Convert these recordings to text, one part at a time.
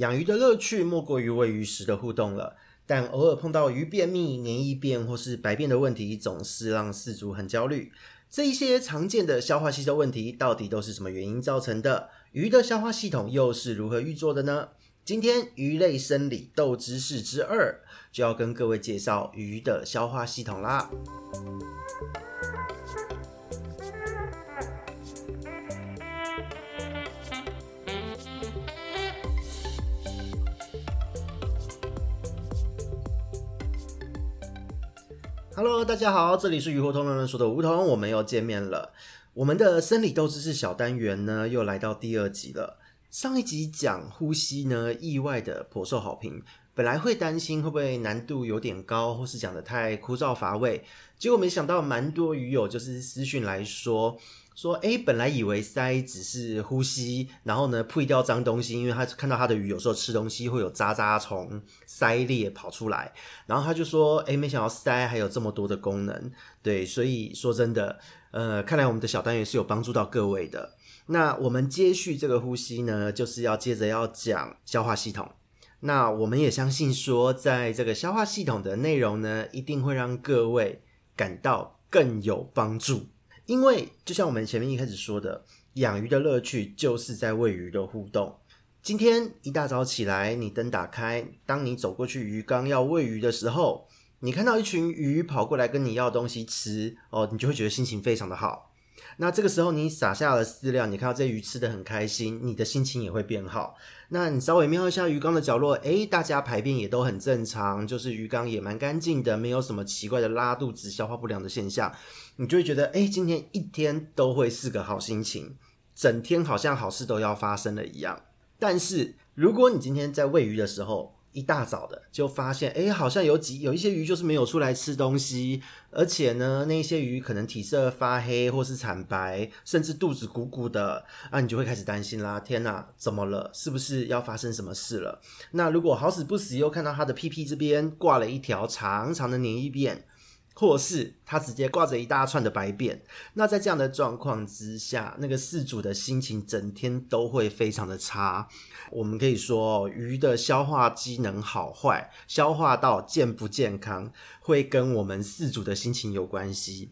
养鱼的乐趣莫过于喂鱼时的互动了，但偶尔碰到鱼便秘、黏液便或是白便的问题，总是让饲主很焦虑。这一些常见的消化吸收问题，到底都是什么原因造成的？鱼的消化系统又是如何运作的呢？今天鱼类生理斗知识之二，就要跟各位介绍鱼的消化系统啦。Hello，大家好，这里是鱼活通乱乱说的梧桐，我们又见面了。我们的生理豆知识小单元呢，又来到第二集了。上一集讲呼吸呢，意外的颇受好评。本来会担心会不会难度有点高，或是讲的太枯燥乏味，结果没想到蛮多鱼友就是私讯来说。说哎，本来以为鳃只是呼吸，然后呢，扑掉脏东西，因为他看到他的鱼有时候吃东西会有渣渣从鳃裂跑出来，然后他就说，哎，没想到鳃还有这么多的功能，对，所以说真的，呃，看来我们的小单元是有帮助到各位的。那我们接续这个呼吸呢，就是要接着要讲消化系统。那我们也相信说，在这个消化系统的内容呢，一定会让各位感到更有帮助。因为就像我们前面一开始说的，养鱼的乐趣就是在喂鱼的互动。今天一大早起来，你灯打开，当你走过去鱼缸要喂鱼的时候，你看到一群鱼跑过来跟你要东西吃，哦，你就会觉得心情非常的好。那这个时候，你撒下了饲料，你看到这鱼吃得很开心，你的心情也会变好。那你稍微瞄一下鱼缸的角落，诶，大家排便也都很正常，就是鱼缸也蛮干净的，没有什么奇怪的拉肚子、消化不良的现象，你就会觉得，诶，今天一天都会是个好心情，整天好像好事都要发生了一样。但是，如果你今天在喂鱼的时候，一大早的就发现，哎，好像有几有一些鱼就是没有出来吃东西，而且呢，那些鱼可能体色发黑或是惨白，甚至肚子鼓鼓的，啊，你就会开始担心啦。天哪，怎么了？是不是要发生什么事了？那如果好死不死又看到它的屁屁这边挂了一条长长的黏液便。或是他直接挂着一大串的白便，那在这样的状况之下，那个饲主的心情整天都会非常的差。我们可以说，鱼的消化机能好坏、消化道健不健康，会跟我们饲主的心情有关系。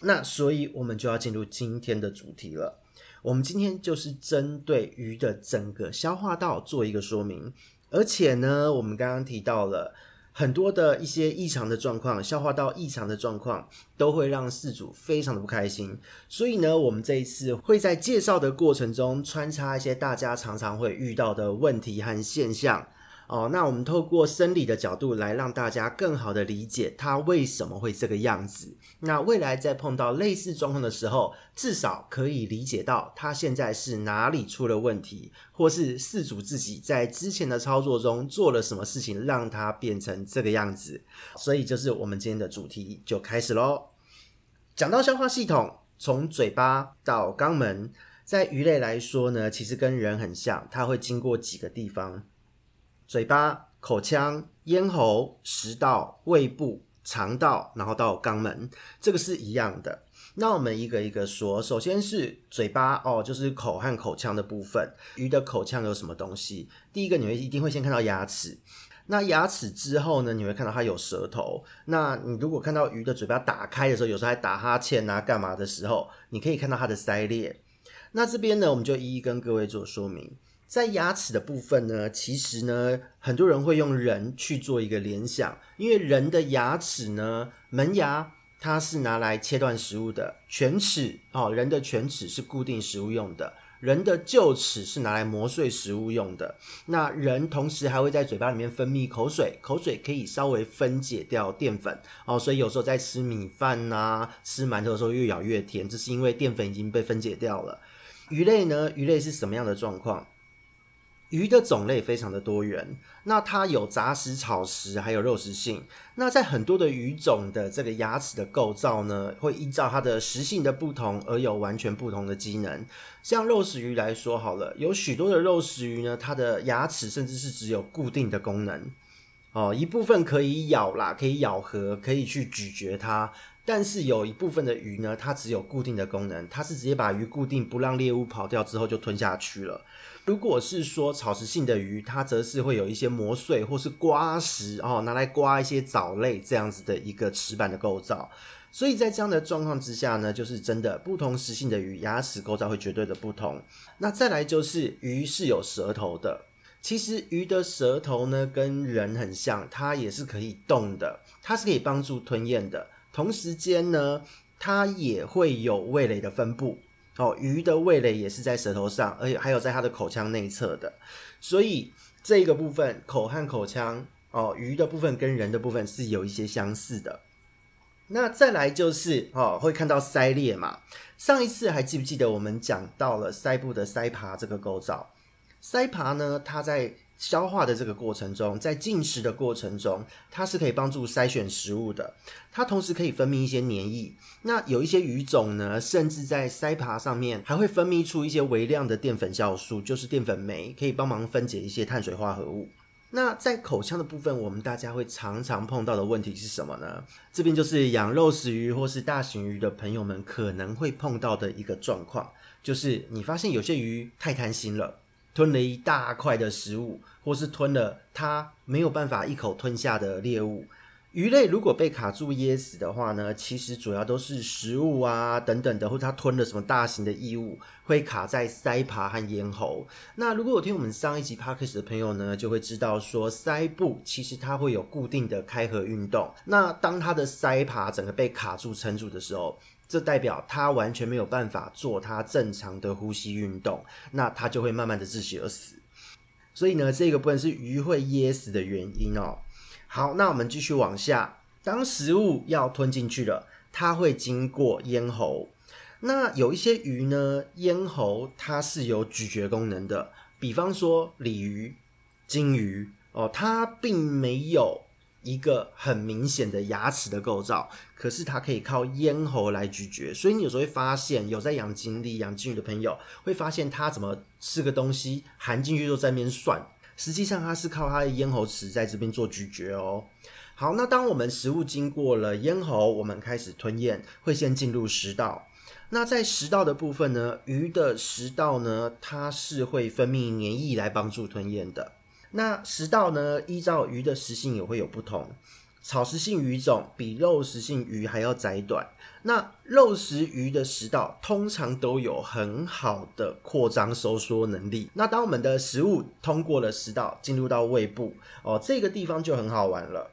那所以，我们就要进入今天的主题了。我们今天就是针对鱼的整个消化道做一个说明，而且呢，我们刚刚提到了。很多的一些异常的状况，消化道异常的状况，都会让饲主非常的不开心。所以呢，我们这一次会在介绍的过程中穿插一些大家常常会遇到的问题和现象。哦，那我们透过生理的角度来让大家更好的理解它为什么会这个样子。那未来在碰到类似状况的时候，至少可以理解到它现在是哪里出了问题，或是饲主自己在之前的操作中做了什么事情让它变成这个样子。所以就是我们今天的主题就开始喽。讲到消化系统，从嘴巴到肛门，在鱼类来说呢，其实跟人很像，它会经过几个地方。嘴巴、口腔、咽喉、食道、胃部、肠道，然后到肛门，这个是一样的。那我们一个一个说，首先是嘴巴哦，就是口和口腔的部分。鱼的口腔有什么东西？第一个，你会一定会先看到牙齿。那牙齿之后呢，你会看到它有舌头。那你如果看到鱼的嘴巴打开的时候，有时候还打哈欠啊，干嘛的时候，你可以看到它的鳃裂。那这边呢，我们就一一跟各位做说明。在牙齿的部分呢，其实呢，很多人会用人去做一个联想，因为人的牙齿呢，门牙它是拿来切断食物的，犬齿哦，人的犬齿是固定食物用的，人的臼齿是拿来磨碎食物用的。那人同时还会在嘴巴里面分泌口水，口水可以稍微分解掉淀粉哦，所以有时候在吃米饭啊、吃馒头的时候越咬越甜，这是因为淀粉已经被分解掉了。鱼类呢，鱼类是什么样的状况？鱼的种类非常的多元，那它有杂食、草食，还有肉食性。那在很多的鱼种的这个牙齿的构造呢，会依照它的食性的不同而有完全不同的机能。像肉食鱼来说好了，有许多的肉食鱼呢，它的牙齿甚至是只有固定的功能哦，一部分可以咬啦，可以咬合，可以去咀嚼它。但是有一部分的鱼呢，它只有固定的功能，它是直接把鱼固定，不让猎物跑掉之后就吞下去了。如果是说草食性的鱼，它则是会有一些磨碎或是刮食哦，拿来刮一些藻类这样子的一个齿板的构造。所以在这样的状况之下呢，就是真的不同食性的鱼牙齿构造会绝对的不同。那再来就是鱼是有舌头的，其实鱼的舌头呢跟人很像，它也是可以动的，它是可以帮助吞咽的。同时间呢，它也会有味蕾的分布哦。鱼的味蕾也是在舌头上，而且还有在它的口腔内侧的。所以这个部分口和口腔哦，鱼的部分跟人的部分是有一些相似的。那再来就是哦，会看到鳃裂嘛。上一次还记不记得我们讲到了鳃部的鳃爬这个构造？鳃爬呢，它在消化的这个过程中，在进食的过程中，它是可以帮助筛选食物的。它同时可以分泌一些黏液。那有一些鱼种呢，甚至在鳃耙上面还会分泌出一些微量的淀粉酵素，就是淀粉酶，可以帮忙分解一些碳水化合物。那在口腔的部分，我们大家会常常碰到的问题是什么呢？这边就是养肉食鱼或是大型鱼的朋友们可能会碰到的一个状况，就是你发现有些鱼太贪心了。吞了一大块的食物，或是吞了它没有办法一口吞下的猎物。鱼类如果被卡住噎死的话呢，其实主要都是食物啊等等的，或者它吞了什么大型的异物，会卡在鳃耙和咽喉。那如果有听我们上一集 podcast 的朋友呢，就会知道说，鳃部其实它会有固定的开合运动。那当它的鳃耙整个被卡住撑住的时候，这代表它完全没有办法做它正常的呼吸运动，那它就会慢慢的窒息而死。所以呢，这个部分是鱼会噎死的原因哦。好，那我们继续往下，当食物要吞进去了，它会经过咽喉。那有一些鱼呢，咽喉它是有咀嚼功能的，比方说鲤鱼、金鱼哦，它并没有。一个很明显的牙齿的构造，可是它可以靠咽喉来咀嚼，所以你有时候会发现，有在养锦鲤、养金鱼的朋友会发现，它怎么吃个东西含进去就在那边涮，实际上它是靠它的咽喉齿在这边做咀嚼哦。好，那当我们食物经过了咽喉，我们开始吞咽，会先进入食道。那在食道的部分呢，鱼的食道呢，它是会分泌黏液来帮助吞咽的。那食道呢，依照鱼的食性也会有不同。草食性鱼种比肉食性鱼还要窄短。那肉食鱼的食道通常都有很好的扩张收缩能力。那当我们的食物通过了食道，进入到胃部哦，这个地方就很好玩了。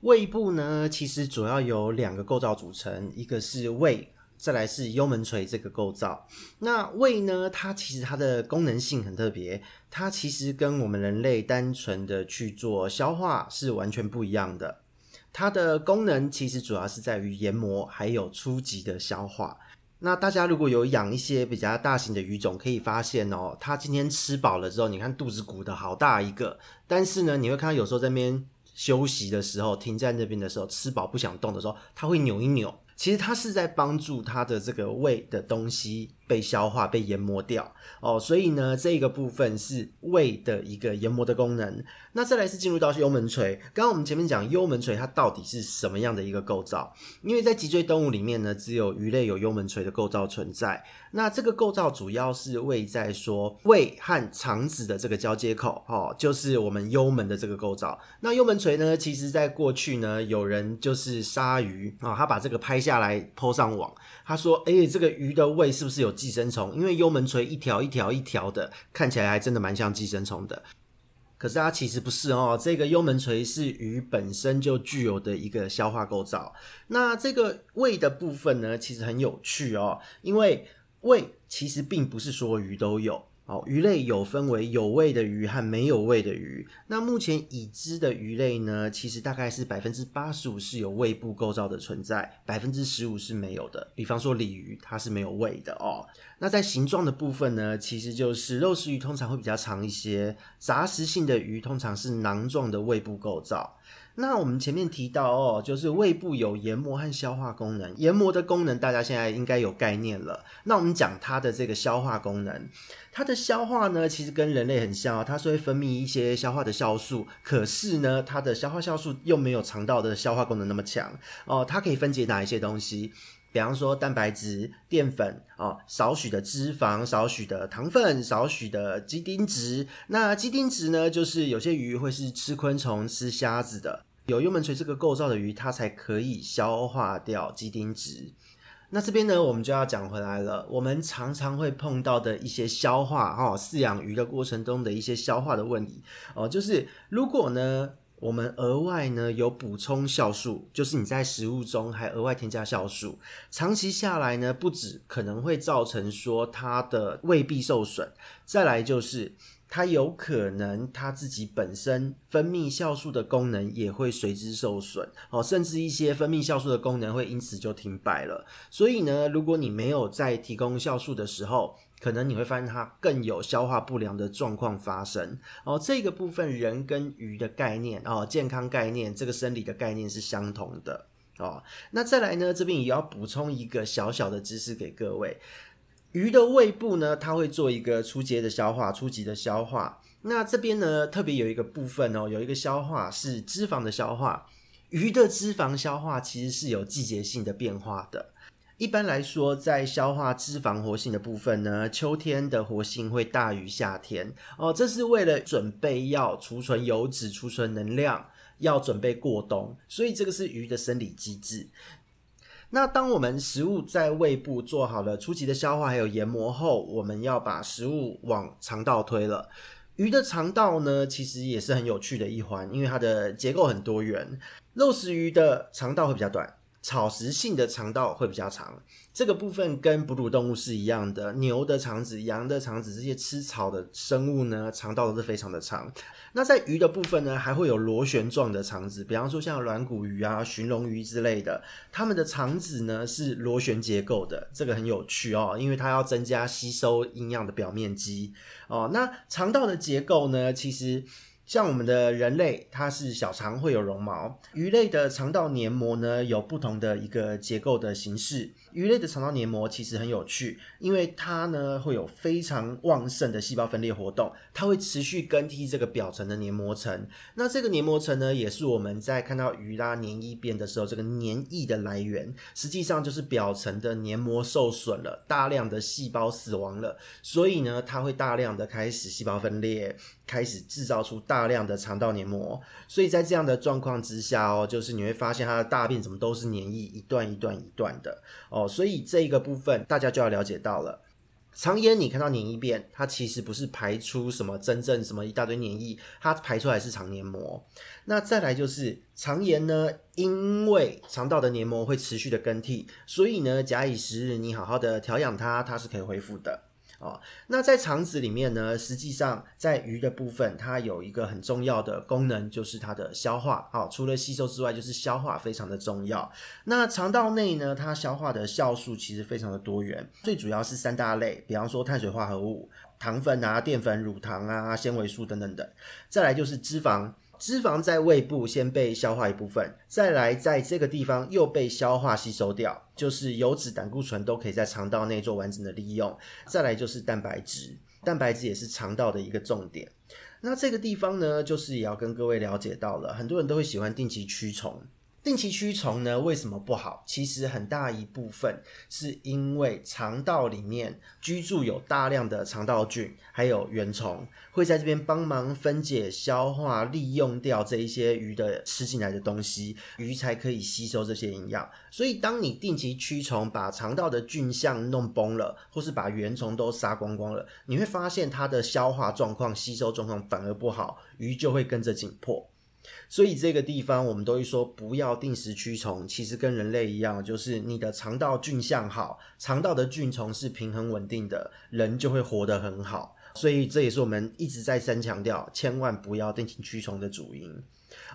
胃部呢，其实主要有两个构造组成，一个是胃。再来是幽门锤这个构造，那胃呢，它其实它的功能性很特别，它其实跟我们人类单纯的去做消化是完全不一样的。它的功能其实主要是在于研磨，还有初级的消化。那大家如果有养一些比较大型的鱼种，可以发现哦，它今天吃饱了之后，你看肚子鼓得好大一个，但是呢，你会看到有时候在那边休息的时候，停在那边的时候，吃饱不想动的时候，它会扭一扭。其实它是在帮助它的这个胃的东西被消化、被研磨掉哦，所以呢，这个部分是胃的一个研磨的功能。那再来是进入到幽门锤。刚刚我们前面讲幽门锤，它到底是什么样的一个构造？因为在脊椎动物里面呢，只有鱼类有幽门锤的构造存在。那这个构造主要是位在说胃和肠子的这个交接口，哦，就是我们幽门的这个构造。那幽门锤呢，其实在过去呢，有人就是鲨鱼啊，他把这个拍下来 po 上网，他说：“哎、这个鱼的胃是不是有寄生虫？因为幽门锤一条一条一条的，看起来还真的蛮像寄生虫的。可是它其实不是哦，这个幽门锤是鱼本身就具有的一个消化构造。那这个胃的部分呢，其实很有趣哦，因为。胃其实并不是说鱼都有哦，鱼类有分为有胃的鱼和没有胃的鱼。那目前已知的鱼类呢，其实大概是百分之八十五是有胃部构造的存在，百分之十五是没有的。比方说鲤鱼，它是没有胃的哦。那在形状的部分呢，其实就是肉食鱼通常会比较长一些，杂食性的鱼通常是囊状的胃部构造。那我们前面提到哦，就是胃部有研磨和消化功能。研磨的功能大家现在应该有概念了。那我们讲它的这个消化功能，它的消化呢，其实跟人类很像哦，它是会分泌一些消化的酵素。可是呢，它的消化酵素又没有肠道的消化功能那么强哦。它可以分解哪一些东西？比方说蛋白质、淀粉哦，少许的脂肪、少许的糖分、少许的肌丁质。那肌丁质呢，就是有些鱼会是吃昆虫、吃虾子的，有幽门锤这个构造的鱼，它才可以消化掉肌丁质。那这边呢，我们就要讲回来了。我们常常会碰到的一些消化哈，饲养鱼的过程中的一些消化的问题哦，就是如果呢。我们额外呢有补充酵素，就是你在食物中还额外添加酵素，长期下来呢，不止可能会造成说它的胃壁受损，再来就是它有可能它自己本身分泌酵素的功能也会随之受损哦，甚至一些分泌酵素的功能会因此就停摆了。所以呢，如果你没有在提供酵素的时候，可能你会发现它更有消化不良的状况发生哦。这个部分人跟鱼的概念哦，健康概念，这个生理的概念是相同的哦。那再来呢，这边也要补充一个小小的知识给各位：鱼的胃部呢，它会做一个初阶的消化，初级的消化。那这边呢，特别有一个部分哦，有一个消化是脂肪的消化。鱼的脂肪消化其实是有季节性的变化的。一般来说，在消化脂肪活性的部分呢，秋天的活性会大于夏天哦。这是为了准备要储存油脂、储存能量，要准备过冬，所以这个是鱼的生理机制。那当我们食物在胃部做好了初级的消化还有研磨后，我们要把食物往肠道推了。鱼的肠道呢，其实也是很有趣的一环，因为它的结构很多元。肉食鱼的肠道会比较短。草食性的肠道会比较长，这个部分跟哺乳动物是一样的。牛的肠子、羊的肠子，这些吃草的生物呢，肠道都是非常的长。那在鱼的部分呢，还会有螺旋状的肠子，比方说像软骨鱼啊、鲟龙鱼之类的，它们的肠子呢是螺旋结构的，这个很有趣哦，因为它要增加吸收营养的表面积哦。那肠道的结构呢，其实。像我们的人类，它是小肠会有绒毛。鱼类的肠道黏膜呢，有不同的一个结构的形式。鱼类的肠道黏膜其实很有趣，因为它呢会有非常旺盛的细胞分裂活动，它会持续更替这个表层的黏膜层。那这个黏膜层呢，也是我们在看到鱼拉黏液便的时候，这个黏液的来源，实际上就是表层的黏膜受损了，大量的细胞死亡了，所以呢，它会大量的开始细胞分裂。开始制造出大大量的肠道黏膜，所以在这样的状况之下哦，就是你会发现它的大便怎么都是黏液，一段一段一段的哦，所以这一个部分大家就要了解到了。肠炎你看到黏液便，它其实不是排出什么真正什么一大堆黏液，它排出来是肠黏膜。那再来就是肠炎呢，因为肠道的黏膜会持续的更替，所以呢，假以时日，你好好的调养它，它是可以恢复的。哦，那在肠子里面呢，实际上在鱼的部分，它有一个很重要的功能，就是它的消化。好，除了吸收之外，就是消化非常的重要。那肠道内呢，它消化的酵素其实非常的多元，最主要是三大类，比方说碳水化合物、糖分啊、淀粉、乳糖啊、纤维素等等等。再来就是脂肪。脂肪在胃部先被消化一部分，再来在这个地方又被消化吸收掉，就是油脂、胆固醇都可以在肠道内做完整的利用。再来就是蛋白质，蛋白质也是肠道的一个重点。那这个地方呢，就是也要跟各位了解到了，很多人都会喜欢定期驱虫。定期驱虫呢，为什么不好？其实很大一部分是因为肠道里面居住有大量的肠道菌，还有原虫，会在这边帮忙分解、消化、利用掉这一些鱼的吃进来的东西，鱼才可以吸收这些营养。所以，当你定期驱虫，把肠道的菌相弄崩了，或是把原虫都杀光光了，你会发现它的消化状况、吸收状况反而不好，鱼就会跟着紧迫。所以这个地方我们都会说不要定时驱虫，其实跟人类一样，就是你的肠道菌相好，肠道的菌虫是平衡稳定的，人就会活得很好。所以这也是我们一直再三强调，千万不要定期驱虫的主因。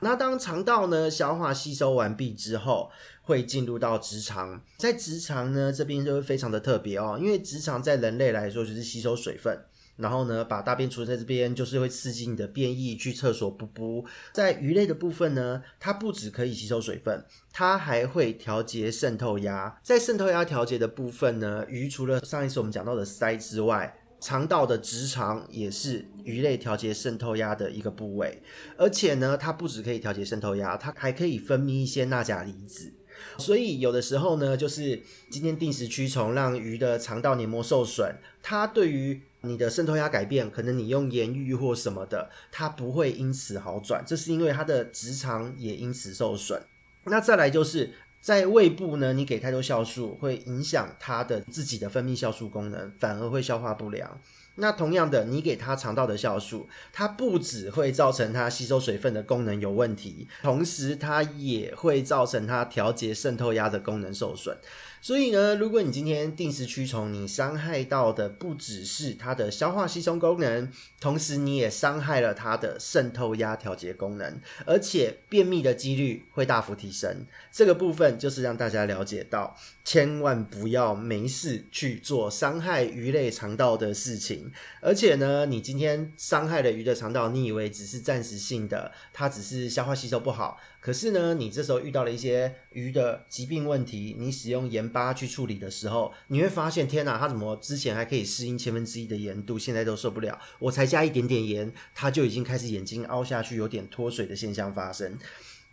那当肠道呢消化吸收完毕之后，会进入到直肠，在直肠呢这边就会非常的特别哦，因为直肠在人类来说就是吸收水分。然后呢，把大便储在这边，就是会刺激你的便意，去厕所噗噗。在鱼类的部分呢，它不只可以吸收水分，它还会调节渗透压。在渗透压调节的部分呢，鱼除了上一次我们讲到的鳃之外，肠道的直肠也是鱼类调节渗透压的一个部位。而且呢，它不止可以调节渗透压，它还可以分泌一些钠钾离子。所以有的时候呢，就是今天定时驱虫，让鱼的肠道黏膜受损，它对于你的渗透压改变，可能你用盐浴或什么的，它不会因此好转，这是因为它的直肠也因此受损。那再来就是在胃部呢，你给太多酵素，会影响它的自己的分泌酵素功能，反而会消化不良。那同样的，你给它肠道的酵素，它不只会造成它吸收水分的功能有问题，同时它也会造成它调节渗透压的功能受损。所以呢，如果你今天定时驱虫，你伤害到的不只是它的消化吸收功能，同时你也伤害了它的渗透压调节功能，而且便秘的几率会大幅提升。这个部分就是让大家了解到，千万不要没事去做伤害鱼类肠道的事情。而且呢，你今天伤害了鱼的肠道，你以为只是暂时性的，它只是消化吸收不好。可是呢，你这时候遇到了一些鱼的疾病问题，你使用盐巴去处理的时候，你会发现，天哪，它怎么之前还可以适应千分之一的盐度，现在都受不了。我才加一点点盐，它就已经开始眼睛凹下去，有点脱水的现象发生。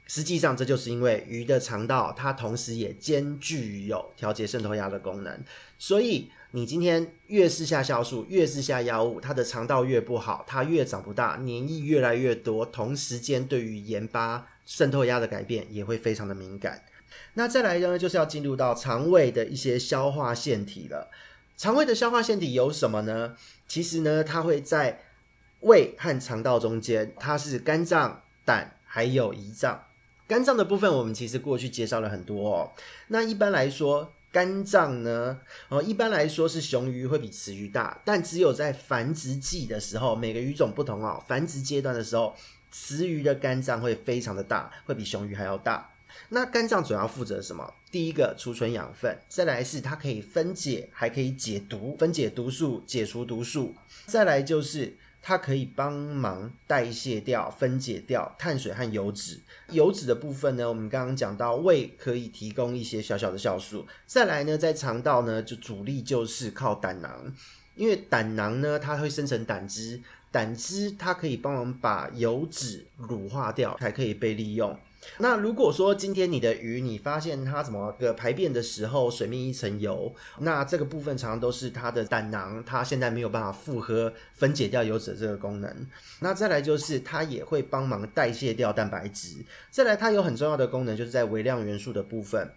实际上，这就是因为鱼的肠道它同时也兼具有调节渗透压的功能，所以你今天越是下酵素，越是下药物，它的肠道越不好，它越长不大，黏液越来越多，同时间对于盐巴。渗透压的改变也会非常的敏感。那再来呢，就是要进入到肠胃的一些消化腺体了。肠胃的消化腺体有什么呢？其实呢，它会在胃和肠道中间，它是肝脏、胆还有胰脏。肝脏的部分我们其实过去介绍了很多哦。那一般来说，肝脏呢，哦，一般来说是雄鱼会比雌鱼大，但只有在繁殖季的时候，每个鱼种不同哦，繁殖阶段的时候。雌鱼的肝脏会非常的大，会比雄鱼还要大。那肝脏主要负责什么？第一个储存养分，再来是它可以分解，还可以解毒，分解毒素，解除毒素。再来就是它可以帮忙代谢掉、分解掉碳水和油脂。油脂的部分呢，我们刚刚讲到胃可以提供一些小小的酵素。再来呢，在肠道呢，就主力就是靠胆囊，因为胆囊呢，它会生成胆汁。胆汁它可以帮忙把油脂乳化掉，才可以被利用。那如果说今天你的鱼，你发现它怎么个排便的时候水面一层油，那这个部分常常都是它的胆囊，它现在没有办法负荷分解掉油脂的这个功能。那再来就是它也会帮忙代谢掉蛋白质。再来它有很重要的功能，就是在微量元素的部分。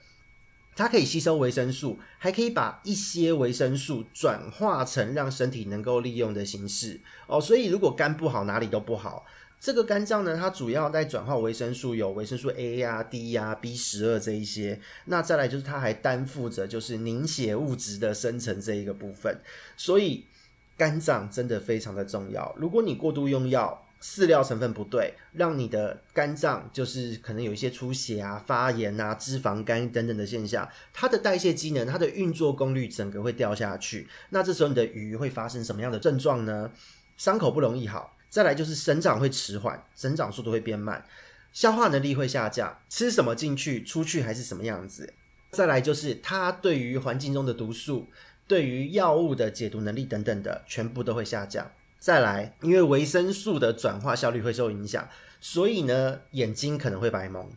它可以吸收维生素，还可以把一些维生素转化成让身体能够利用的形式哦。所以如果肝不好，哪里都不好。这个肝脏呢，它主要在转化维生素，有维生素 A 呀、啊、D 呀、啊、B 十二这一些。那再来就是它还担负着就是凝血物质的生成这一个部分。所以肝脏真的非常的重要。如果你过度用药，饲料成分不对，让你的肝脏就是可能有一些出血啊、发炎啊、脂肪肝等等的现象，它的代谢机能、它的运作功率整个会掉下去。那这时候你的鱼会发生什么样的症状呢？伤口不容易好，再来就是生长会迟缓，生长速度会变慢，消化能力会下降，吃什么进去出去还是什么样子。再来就是它对于环境中的毒素、对于药物的解毒能力等等的，全部都会下降。再来，因为维生素的转化效率会受影响，所以呢，眼睛可能会白蒙。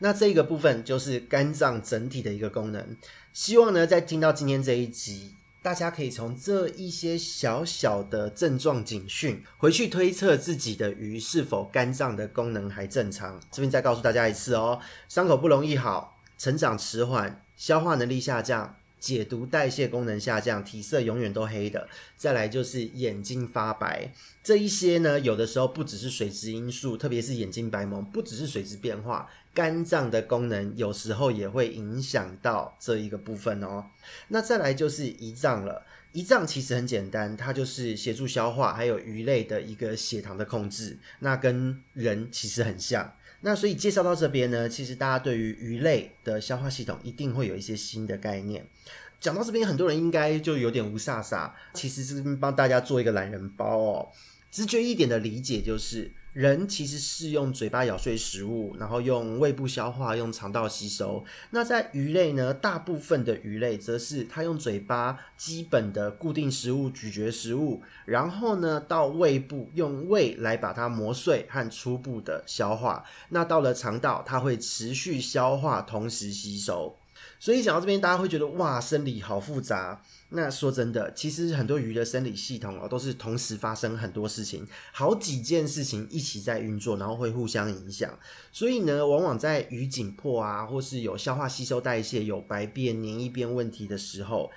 那这个部分就是肝脏整体的一个功能。希望呢，在听到今天这一集，大家可以从这一些小小的症状警讯，回去推测自己的鱼是否肝脏的功能还正常。这边再告诉大家一次哦，伤口不容易好，成长迟缓，消化能力下降。解毒代谢功能下降，体色永远都黑的。再来就是眼睛发白，这一些呢，有的时候不只是水质因素，特别是眼睛白蒙，不只是水质变化，肝脏的功能有时候也会影响到这一个部分哦。那再来就是胰脏了，胰脏其实很简单，它就是协助消化，还有鱼类的一个血糖的控制，那跟人其实很像。那所以介绍到这边呢，其实大家对于鱼类的消化系统一定会有一些新的概念。讲到这边，很多人应该就有点无煞煞，其实是帮大家做一个懒人包哦。直觉一点的理解就是。人其实是用嘴巴咬碎食物，然后用胃部消化，用肠道吸收。那在鱼类呢？大部分的鱼类则是它用嘴巴基本的固定食物咀嚼食物，然后呢到胃部用胃来把它磨碎和初步的消化。那到了肠道，它会持续消化，同时吸收。所以讲到这边，大家会觉得哇，生理好复杂。那说真的，其实很多鱼的生理系统哦，都是同时发生很多事情，好几件事情一起在运作，然后会互相影响。所以呢，往往在鱼紧迫啊，或是有消化吸收代谢、有白便、黏液便问题的时候，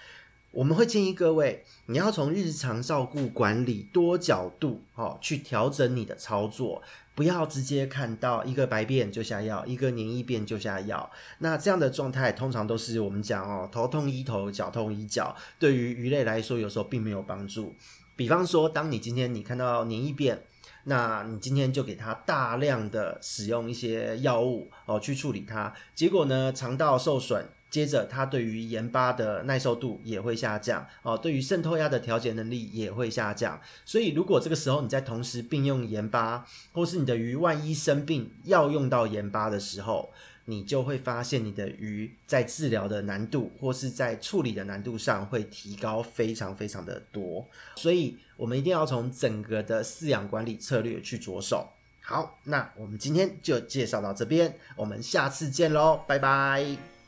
我们会建议各位，你要从日常照顾管理多角度哦，去调整你的操作。不要直接看到一个白便就下药，一个黏液便就下药。那这样的状态通常都是我们讲哦，头痛医头，脚痛医脚。对于鱼类来说，有时候并没有帮助。比方说，当你今天你看到黏液便，那你今天就给它大量的使用一些药物哦，去处理它，结果呢，肠道受损。接着，它对于盐巴的耐受度也会下降哦，对于渗透压的调节能力也会下降。所以，如果这个时候你在同时并用盐巴，或是你的鱼万一生病要用到盐巴的时候，你就会发现你的鱼在治疗的难度或是在处理的难度上会提高非常非常的多。所以，我们一定要从整个的饲养管理策略去着手。好，那我们今天就介绍到这边，我们下次见喽，拜拜。